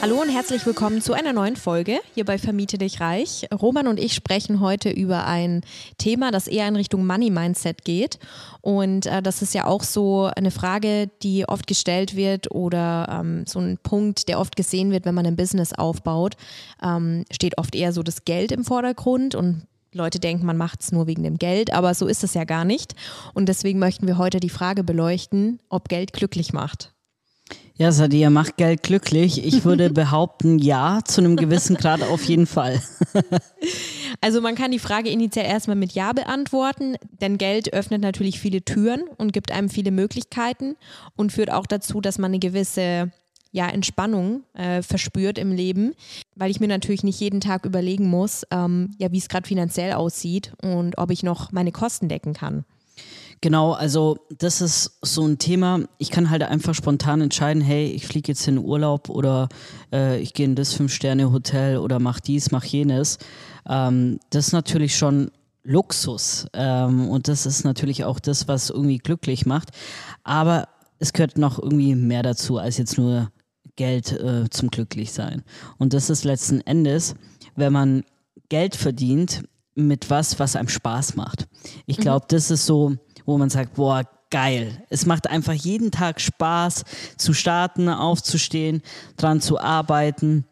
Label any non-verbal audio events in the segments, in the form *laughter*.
Hallo und herzlich willkommen zu einer neuen Folge hier bei Vermiete dich reich. Roman und ich sprechen heute über ein Thema, das eher in Richtung Money Mindset geht. Und äh, das ist ja auch so eine Frage, die oft gestellt wird oder ähm, so ein Punkt, der oft gesehen wird, wenn man ein Business aufbaut. Ähm, steht oft eher so das Geld im Vordergrund und Leute denken, man macht es nur wegen dem Geld, aber so ist es ja gar nicht. Und deswegen möchten wir heute die Frage beleuchten, ob Geld glücklich macht. Ja, Sadia, macht Geld glücklich. Ich würde *laughs* behaupten, ja, zu einem gewissen Grad auf jeden Fall. *laughs* also man kann die Frage initial erstmal mit Ja beantworten, denn Geld öffnet natürlich viele Türen und gibt einem viele Möglichkeiten und führt auch dazu, dass man eine gewisse ja, Entspannung äh, verspürt im Leben, weil ich mir natürlich nicht jeden Tag überlegen muss, ähm, ja, wie es gerade finanziell aussieht und ob ich noch meine Kosten decken kann. Genau, also das ist so ein Thema. Ich kann halt einfach spontan entscheiden, hey, ich fliege jetzt in Urlaub oder äh, ich gehe in das Fünf-Sterne-Hotel oder mach dies, mach jenes. Ähm, das ist natürlich schon Luxus ähm, und das ist natürlich auch das, was irgendwie glücklich macht. Aber es gehört noch irgendwie mehr dazu, als jetzt nur Geld äh, zum Glücklichsein. Und das ist letzten Endes, wenn man Geld verdient mit was, was einem Spaß macht. Ich glaube, mhm. das ist so wo man sagt, boah, geil. Es macht einfach jeden Tag Spaß zu starten, aufzustehen, dran zu arbeiten,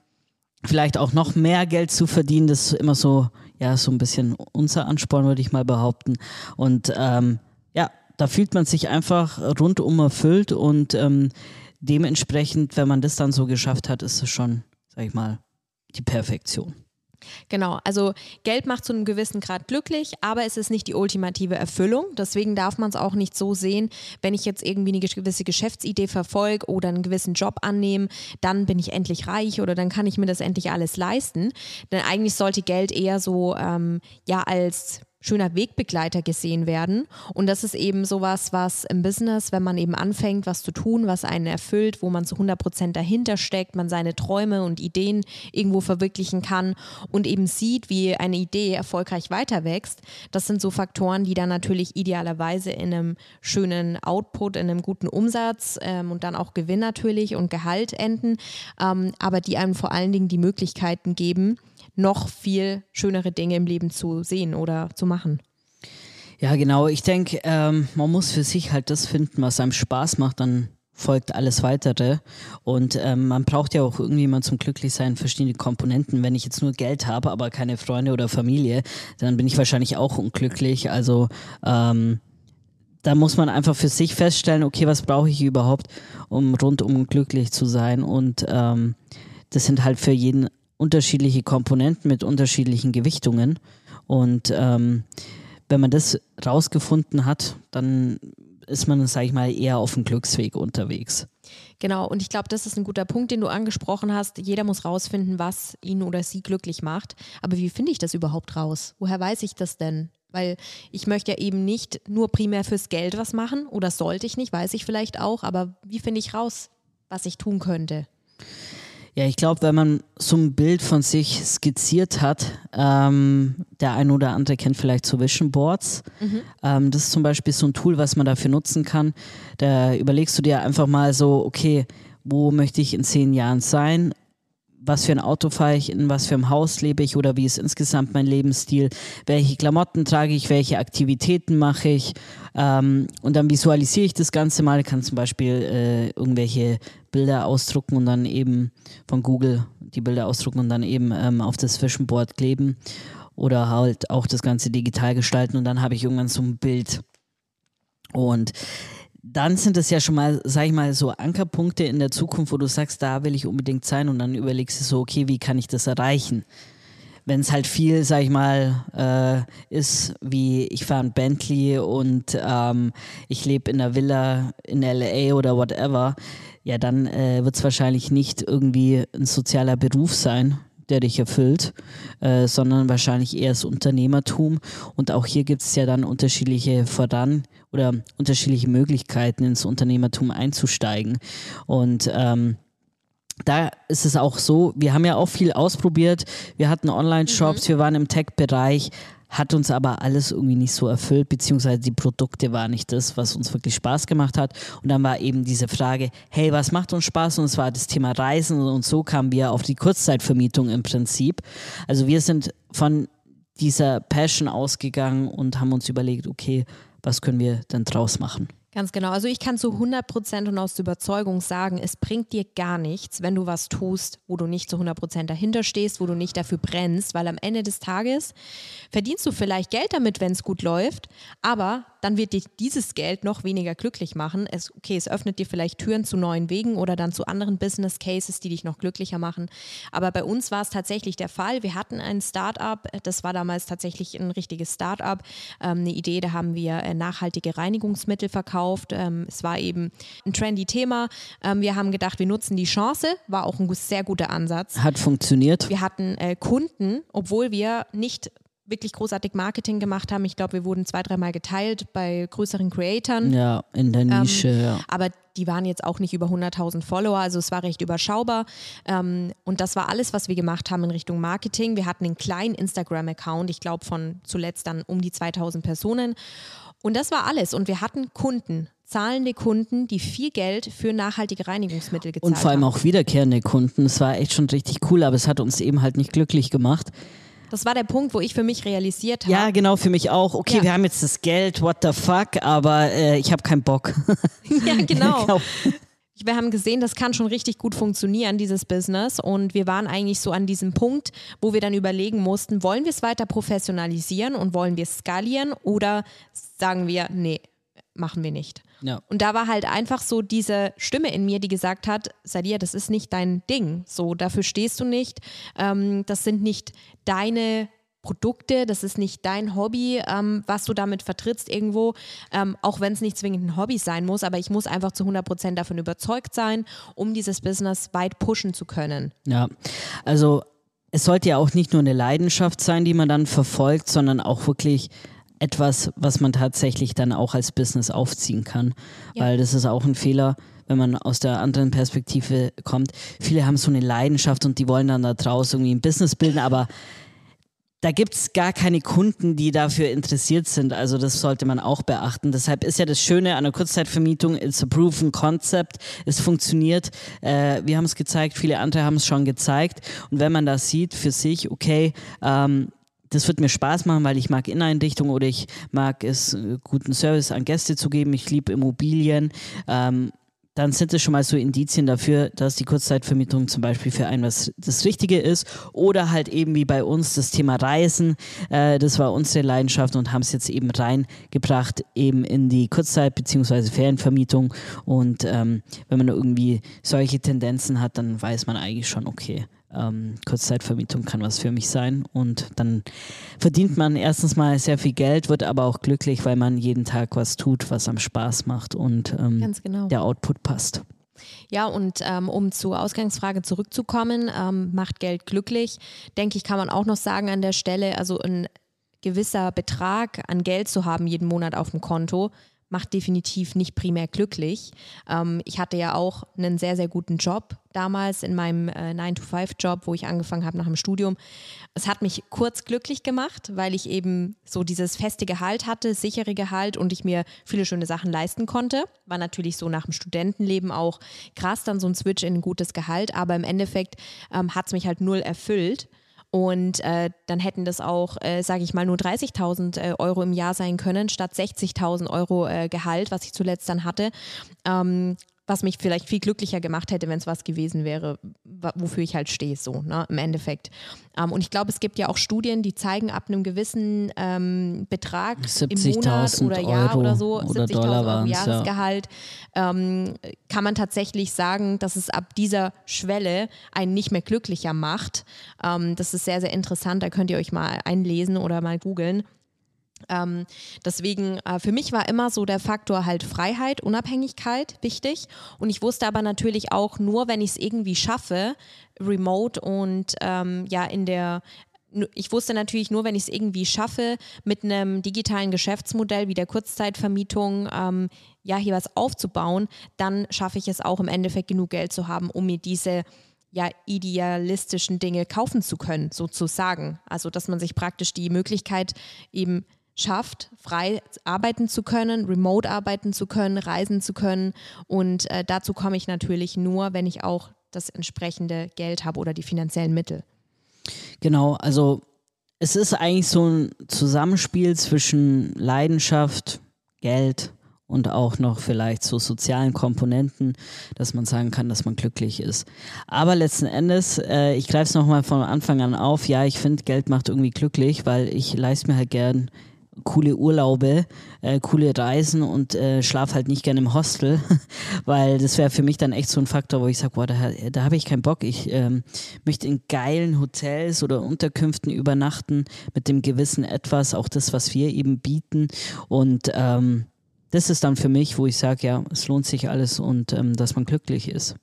vielleicht auch noch mehr Geld zu verdienen. Das ist immer so, ja, so ein bisschen unser Ansporn, würde ich mal behaupten. Und ähm, ja, da fühlt man sich einfach rundum erfüllt und ähm, dementsprechend, wenn man das dann so geschafft hat, ist es schon, sag ich mal, die Perfektion. Genau, also Geld macht zu einem gewissen Grad glücklich, aber es ist nicht die ultimative Erfüllung. Deswegen darf man es auch nicht so sehen, wenn ich jetzt irgendwie eine gewisse Geschäftsidee verfolge oder einen gewissen Job annehme, dann bin ich endlich reich oder dann kann ich mir das endlich alles leisten. Denn eigentlich sollte Geld eher so ähm, ja als schöner Wegbegleiter gesehen werden. Und das ist eben sowas, was im Business, wenn man eben anfängt, was zu tun, was einen erfüllt, wo man zu 100 Prozent dahinter steckt, man seine Träume und Ideen irgendwo verwirklichen kann und eben sieht, wie eine Idee erfolgreich weiter wächst. Das sind so Faktoren, die dann natürlich idealerweise in einem schönen Output, in einem guten Umsatz ähm, und dann auch Gewinn natürlich und Gehalt enden, ähm, aber die einem vor allen Dingen die Möglichkeiten geben, noch viel schönere Dinge im Leben zu sehen oder zu machen. Ja, genau. Ich denke, ähm, man muss für sich halt das finden, was einem Spaß macht, dann folgt alles weitere. Und ähm, man braucht ja auch irgendwie mal zum Glücklichsein verschiedene Komponenten. Wenn ich jetzt nur Geld habe, aber keine Freunde oder Familie, dann bin ich wahrscheinlich auch unglücklich. Also ähm, da muss man einfach für sich feststellen, okay, was brauche ich überhaupt, um rundum glücklich zu sein. Und ähm, das sind halt für jeden unterschiedliche Komponenten mit unterschiedlichen Gewichtungen. Und ähm, wenn man das rausgefunden hat, dann ist man, sage ich mal, eher auf dem Glücksweg unterwegs. Genau, und ich glaube, das ist ein guter Punkt, den du angesprochen hast. Jeder muss rausfinden, was ihn oder sie glücklich macht. Aber wie finde ich das überhaupt raus? Woher weiß ich das denn? Weil ich möchte ja eben nicht nur primär fürs Geld was machen oder sollte ich nicht, weiß ich vielleicht auch, aber wie finde ich raus, was ich tun könnte? Ja, ich glaube, wenn man so ein Bild von sich skizziert hat, ähm, der ein oder andere kennt vielleicht so Vision Boards. Mhm. Ähm, das ist zum Beispiel so ein Tool, was man dafür nutzen kann. Da überlegst du dir einfach mal so, okay, wo möchte ich in zehn Jahren sein? Was für ein Auto fahre ich, in was für einem Haus lebe ich oder wie ist insgesamt mein Lebensstil, welche Klamotten trage ich, welche Aktivitäten mache ich ähm, und dann visualisiere ich das Ganze mal, kann zum Beispiel äh, irgendwelche Bilder ausdrucken und dann eben von Google die Bilder ausdrucken und dann eben ähm, auf das Vision Board kleben oder halt auch das Ganze digital gestalten und dann habe ich irgendwann so ein Bild. Und dann sind es ja schon mal, sag ich mal, so Ankerpunkte in der Zukunft, wo du sagst, da will ich unbedingt sein und dann überlegst du so, okay, wie kann ich das erreichen? Wenn es halt viel, sag ich mal, äh, ist, wie ich fahre ein Bentley und ähm, ich lebe in einer Villa in LA oder whatever, ja, dann äh, wird es wahrscheinlich nicht irgendwie ein sozialer Beruf sein, der dich erfüllt, äh, sondern wahrscheinlich eher das Unternehmertum. Und auch hier gibt es ja dann unterschiedliche Voran- oder unterschiedliche Möglichkeiten ins Unternehmertum einzusteigen. Und ähm, da ist es auch so, wir haben ja auch viel ausprobiert. Wir hatten Online-Shops, mhm. wir waren im Tech-Bereich, hat uns aber alles irgendwie nicht so erfüllt, beziehungsweise die Produkte waren nicht das, was uns wirklich Spaß gemacht hat. Und dann war eben diese Frage, hey, was macht uns Spaß? Und es war das Thema Reisen und so kamen wir auf die Kurzzeitvermietung im Prinzip. Also wir sind von dieser Passion ausgegangen und haben uns überlegt, okay, was können wir denn draus machen? Ganz genau. Also ich kann zu 100 Prozent und aus Überzeugung sagen, es bringt dir gar nichts, wenn du was tust, wo du nicht zu 100 Prozent dahinter stehst, wo du nicht dafür brennst, weil am Ende des Tages verdienst du vielleicht Geld damit, wenn es gut läuft, aber dann wird dich dieses Geld noch weniger glücklich machen. Es, okay, es öffnet dir vielleicht Türen zu neuen Wegen oder dann zu anderen Business Cases, die dich noch glücklicher machen. Aber bei uns war es tatsächlich der Fall. Wir hatten ein Startup, das war damals tatsächlich ein richtiges Startup. Ähm, eine Idee, da haben wir äh, nachhaltige Reinigungsmittel verkauft. Ähm, es war eben ein trendy Thema. Ähm, wir haben gedacht, wir nutzen die Chance. War auch ein sehr guter Ansatz. Hat funktioniert. Wir hatten äh, Kunden, obwohl wir nicht wirklich großartig Marketing gemacht haben. Ich glaube, wir wurden zwei, dreimal geteilt bei größeren Creatoren. Ja, in der ähm, Nische, ähm, ja. Aber die waren jetzt auch nicht über 100.000 Follower, also es war recht überschaubar. Ähm, und das war alles, was wir gemacht haben in Richtung Marketing. Wir hatten einen kleinen Instagram-Account, ich glaube von zuletzt dann um die 2000 Personen. Und das war alles. Und wir hatten Kunden, zahlende Kunden, die viel Geld für nachhaltige Reinigungsmittel gezahlt haben. Und vor allem auch wiederkehrende Kunden. Es war echt schon richtig cool, aber es hat uns eben halt nicht glücklich gemacht. Das war der Punkt, wo ich für mich realisiert habe. Ja, genau, für mich auch. Okay, ja. wir haben jetzt das Geld, what the fuck, aber äh, ich habe keinen Bock. *laughs* ja, genau. genau. Wir haben gesehen, das kann schon richtig gut funktionieren, dieses Business. Und wir waren eigentlich so an diesem Punkt, wo wir dann überlegen mussten, wollen wir es weiter professionalisieren und wollen wir es skalieren oder sagen wir, nee, machen wir nicht. Ja. Und da war halt einfach so diese Stimme in mir, die gesagt hat, Sadia, das ist nicht dein Ding. So, dafür stehst du nicht. Ähm, das sind nicht deine Produkte, das ist nicht dein Hobby, ähm, was du damit vertrittst irgendwo, ähm, auch wenn es nicht zwingend ein Hobby sein muss, aber ich muss einfach zu 100 Prozent davon überzeugt sein, um dieses Business weit pushen zu können. Ja, also es sollte ja auch nicht nur eine Leidenschaft sein, die man dann verfolgt, sondern auch wirklich etwas, was man tatsächlich dann auch als Business aufziehen kann. Ja. Weil das ist auch ein Fehler, wenn man aus der anderen Perspektive kommt. Viele haben so eine Leidenschaft und die wollen dann da draußen irgendwie ein Business bilden, aber da gibt es gar keine Kunden, die dafür interessiert sind. Also das sollte man auch beachten. Deshalb ist ja das Schöne an der Kurzzeitvermietung, it's a proven concept. Es funktioniert. Äh, wir haben es gezeigt, viele andere haben es schon gezeigt. Und wenn man das sieht für sich, okay, ähm, das wird mir Spaß machen, weil ich mag Inneneinrichtung oder ich mag es, äh, guten Service an Gäste zu geben. Ich liebe Immobilien. Ähm, dann sind es schon mal so Indizien dafür, dass die Kurzzeitvermietung zum Beispiel für einen was das Richtige ist. Oder halt eben wie bei uns das Thema Reisen. Äh, das war unsere Leidenschaft und haben es jetzt eben reingebracht, eben in die Kurzzeit- bzw. Ferienvermietung. Und ähm, wenn man irgendwie solche Tendenzen hat, dann weiß man eigentlich schon, okay, ähm, Kurzzeitvermietung kann was für mich sein. Und dann verdient man erstens mal sehr viel Geld, wird aber auch glücklich, weil man jeden Tag was tut, was am Spaß macht und ähm, genau. der Output passt. Ja, und ähm, um zur Ausgangsfrage zurückzukommen, ähm, macht Geld glücklich, denke ich, kann man auch noch sagen an der Stelle, also ein gewisser Betrag an Geld zu haben jeden Monat auf dem Konto, macht definitiv nicht primär glücklich. Ähm, ich hatte ja auch einen sehr, sehr guten Job damals in meinem äh, 9-to-5-Job, wo ich angefangen habe nach dem Studium. Es hat mich kurz glücklich gemacht, weil ich eben so dieses feste Gehalt hatte, sichere Gehalt und ich mir viele schöne Sachen leisten konnte. War natürlich so nach dem Studentenleben auch krass, dann so ein Switch in ein gutes Gehalt, aber im Endeffekt ähm, hat es mich halt null erfüllt. Und äh, dann hätten das auch, äh, sage ich mal, nur 30.000 äh, Euro im Jahr sein können, statt 60.000 Euro äh, Gehalt, was ich zuletzt dann hatte. Ähm, was mich vielleicht viel glücklicher gemacht hätte, wenn es was gewesen wäre, wofür ich halt stehe, so ne, im Endeffekt. Ähm, und ich glaube, es gibt ja auch Studien, die zeigen, ab einem gewissen ähm, Betrag im Monat oder Jahr Euro oder so, 70.000 Euro Jahresgehalt, ja. ähm, kann man tatsächlich sagen, dass es ab dieser Schwelle einen nicht mehr glücklicher macht. Ähm, das ist sehr, sehr interessant, da könnt ihr euch mal einlesen oder mal googeln. Ähm, deswegen, äh, für mich war immer so der Faktor halt Freiheit, Unabhängigkeit wichtig. Und ich wusste aber natürlich auch, nur wenn ich es irgendwie schaffe, remote und ähm, ja in der ich wusste natürlich nur, wenn ich es irgendwie schaffe, mit einem digitalen Geschäftsmodell wie der Kurzzeitvermietung ähm, ja hier was aufzubauen, dann schaffe ich es auch im Endeffekt genug Geld zu haben, um mir diese ja idealistischen Dinge kaufen zu können, sozusagen. Also dass man sich praktisch die Möglichkeit eben schafft, frei arbeiten zu können, remote arbeiten zu können, reisen zu können. Und äh, dazu komme ich natürlich nur, wenn ich auch das entsprechende Geld habe oder die finanziellen Mittel. Genau, also es ist eigentlich so ein Zusammenspiel zwischen Leidenschaft, Geld und auch noch vielleicht so sozialen Komponenten, dass man sagen kann, dass man glücklich ist. Aber letzten Endes, äh, ich greife es nochmal von Anfang an auf, ja, ich finde, Geld macht irgendwie glücklich, weil ich leiste mir halt gern coole Urlaube, äh, coole Reisen und äh, schlaf halt nicht gerne im Hostel, *laughs* weil das wäre für mich dann echt so ein Faktor, wo ich sage, boah, da, da habe ich keinen Bock. Ich ähm, möchte in geilen Hotels oder Unterkünften übernachten mit dem gewissen Etwas, auch das, was wir eben bieten und ähm, das ist dann für mich, wo ich sage, ja, es lohnt sich alles und ähm, dass man glücklich ist.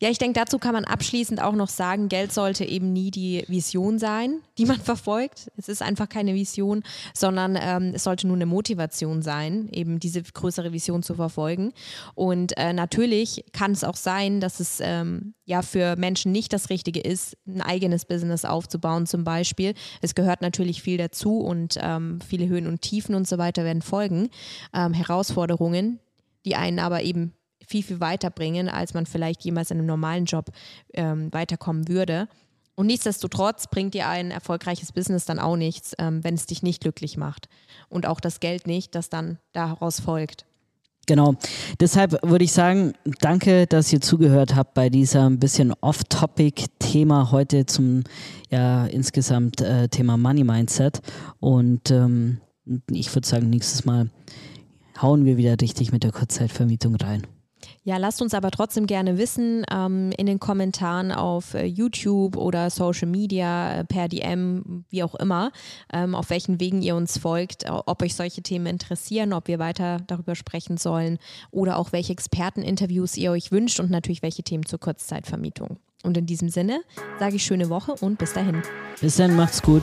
Ja, ich denke, dazu kann man abschließend auch noch sagen, Geld sollte eben nie die Vision sein, die man *laughs* verfolgt. Es ist einfach keine Vision, sondern ähm, es sollte nur eine Motivation sein, eben diese größere Vision zu verfolgen. Und äh, natürlich kann es auch sein, dass es ähm, ja für Menschen nicht das Richtige ist, ein eigenes Business aufzubauen zum Beispiel. Es gehört natürlich viel dazu und ähm, viele Höhen und Tiefen und so weiter werden folgen. Ähm, Herausforderungen, die einen aber eben viel, viel weiterbringen, als man vielleicht jemals in einem normalen Job ähm, weiterkommen würde. Und nichtsdestotrotz bringt dir ein erfolgreiches Business dann auch nichts, ähm, wenn es dich nicht glücklich macht. Und auch das Geld nicht, das dann daraus folgt. Genau. Deshalb würde ich sagen, danke, dass ihr zugehört habt bei dieser ein bisschen off-topic-Thema heute zum ja insgesamt äh, Thema Money Mindset. Und ähm, ich würde sagen, nächstes Mal hauen wir wieder richtig mit der Kurzzeitvermietung rein. Ja, lasst uns aber trotzdem gerne wissen ähm, in den Kommentaren auf äh, YouTube oder Social Media, äh, per DM, wie auch immer, ähm, auf welchen Wegen ihr uns folgt, ob euch solche Themen interessieren, ob wir weiter darüber sprechen sollen oder auch welche Experteninterviews ihr euch wünscht und natürlich welche Themen zur Kurzzeitvermietung. Und in diesem Sinne sage ich schöne Woche und bis dahin. Bis dann, macht's gut.